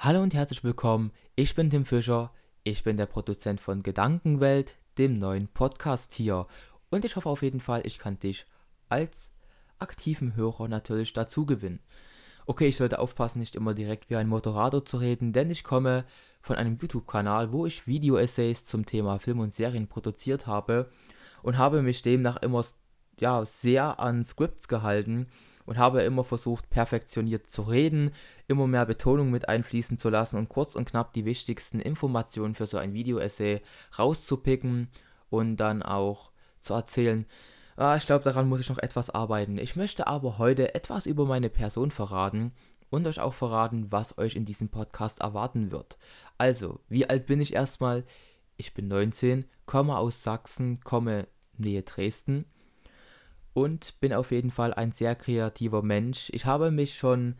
Hallo und herzlich willkommen. Ich bin Tim Fischer. Ich bin der Produzent von Gedankenwelt, dem neuen Podcast hier. Und ich hoffe auf jeden Fall, ich kann dich als aktiven Hörer natürlich dazu gewinnen. Okay, ich sollte aufpassen, nicht immer direkt wie ein Moderator zu reden, denn ich komme von einem YouTube-Kanal, wo ich Video-Essays zum Thema Film und Serien produziert habe und habe mich demnach immer ja, sehr an Scripts gehalten und habe immer versucht, perfektioniert zu reden, immer mehr Betonung mit einfließen zu lassen und kurz und knapp die wichtigsten Informationen für so ein Video-Essay rauszupicken und dann auch zu erzählen. Ah, ich glaube, daran muss ich noch etwas arbeiten. Ich möchte aber heute etwas über meine Person verraten und euch auch verraten, was euch in diesem Podcast erwarten wird. Also, wie alt bin ich erstmal? Ich bin 19, komme aus Sachsen, komme Nähe Dresden und bin auf jeden Fall ein sehr kreativer Mensch. Ich habe mich schon,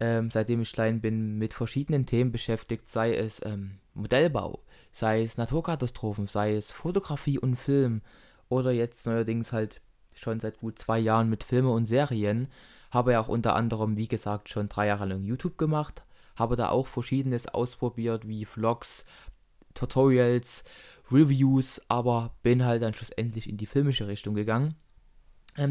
ähm, seitdem ich klein bin, mit verschiedenen Themen beschäftigt, sei es ähm, Modellbau, sei es Naturkatastrophen, sei es Fotografie und Film oder jetzt neuerdings halt schon seit gut zwei Jahren mit Filme und Serien. Habe ja auch unter anderem, wie gesagt, schon drei Jahre lang YouTube gemacht, habe da auch verschiedenes ausprobiert, wie Vlogs, Tutorials, Reviews, aber bin halt dann schlussendlich in die filmische Richtung gegangen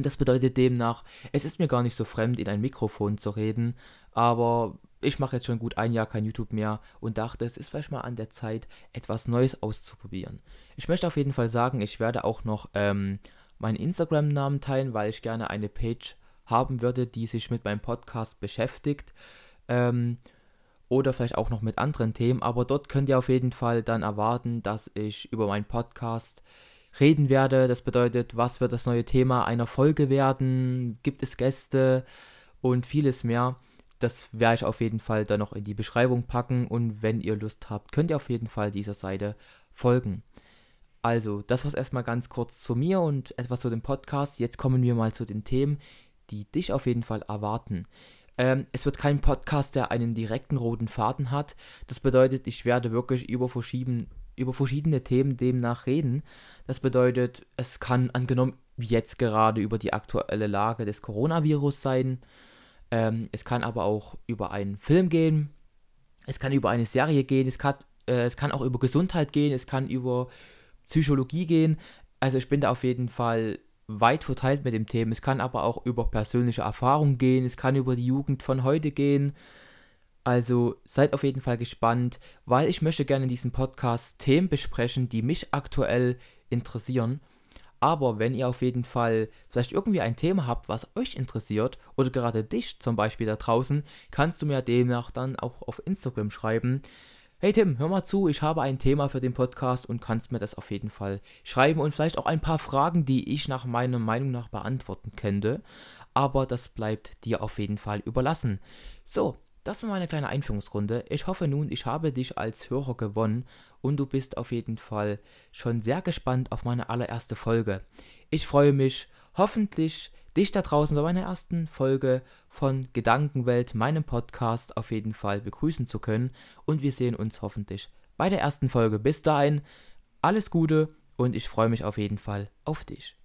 das bedeutet demnach, es ist mir gar nicht so fremd, in ein Mikrofon zu reden, aber ich mache jetzt schon gut ein Jahr kein YouTube mehr und dachte, es ist vielleicht mal an der Zeit, etwas Neues auszuprobieren. Ich möchte auf jeden Fall sagen, ich werde auch noch ähm, meinen Instagram-Namen teilen, weil ich gerne eine Page haben würde, die sich mit meinem Podcast beschäftigt. Ähm, oder vielleicht auch noch mit anderen Themen, aber dort könnt ihr auf jeden Fall dann erwarten, dass ich über meinen Podcast reden werde. Das bedeutet, was wird das neue Thema einer Folge werden? Gibt es Gäste und vieles mehr. Das werde ich auf jeden Fall dann noch in die Beschreibung packen und wenn ihr Lust habt, könnt ihr auf jeden Fall dieser Seite folgen. Also, das war erstmal ganz kurz zu mir und etwas zu dem Podcast. Jetzt kommen wir mal zu den Themen, die dich auf jeden Fall erwarten. Ähm, es wird kein Podcast, der einen direkten roten Faden hat. Das bedeutet, ich werde wirklich über verschiedene über verschiedene Themen demnach reden. Das bedeutet, es kann angenommen wie jetzt gerade über die aktuelle Lage des Coronavirus sein. Ähm, es kann aber auch über einen Film gehen. Es kann über eine Serie gehen. Es kann, äh, es kann auch über Gesundheit gehen. Es kann über Psychologie gehen. Also ich bin da auf jeden Fall weit verteilt mit dem Thema. Es kann aber auch über persönliche Erfahrungen gehen. Es kann über die Jugend von heute gehen. Also seid auf jeden Fall gespannt, weil ich möchte gerne in diesem Podcast Themen besprechen, die mich aktuell interessieren. Aber wenn ihr auf jeden Fall vielleicht irgendwie ein Thema habt, was euch interessiert oder gerade dich zum Beispiel da draußen, kannst du mir demnach dann auch auf Instagram schreiben. Hey Tim, hör mal zu, ich habe ein Thema für den Podcast und kannst mir das auf jeden Fall schreiben und vielleicht auch ein paar Fragen, die ich nach meiner Meinung nach beantworten könnte. Aber das bleibt dir auf jeden Fall überlassen. So, das war meine kleine Einführungsrunde. Ich hoffe nun, ich habe dich als Hörer gewonnen und du bist auf jeden Fall schon sehr gespannt auf meine allererste Folge. Ich freue mich, hoffentlich dich da draußen bei meiner ersten Folge von Gedankenwelt, meinem Podcast, auf jeden Fall begrüßen zu können und wir sehen uns hoffentlich bei der ersten Folge. Bis dahin, alles Gute und ich freue mich auf jeden Fall auf dich.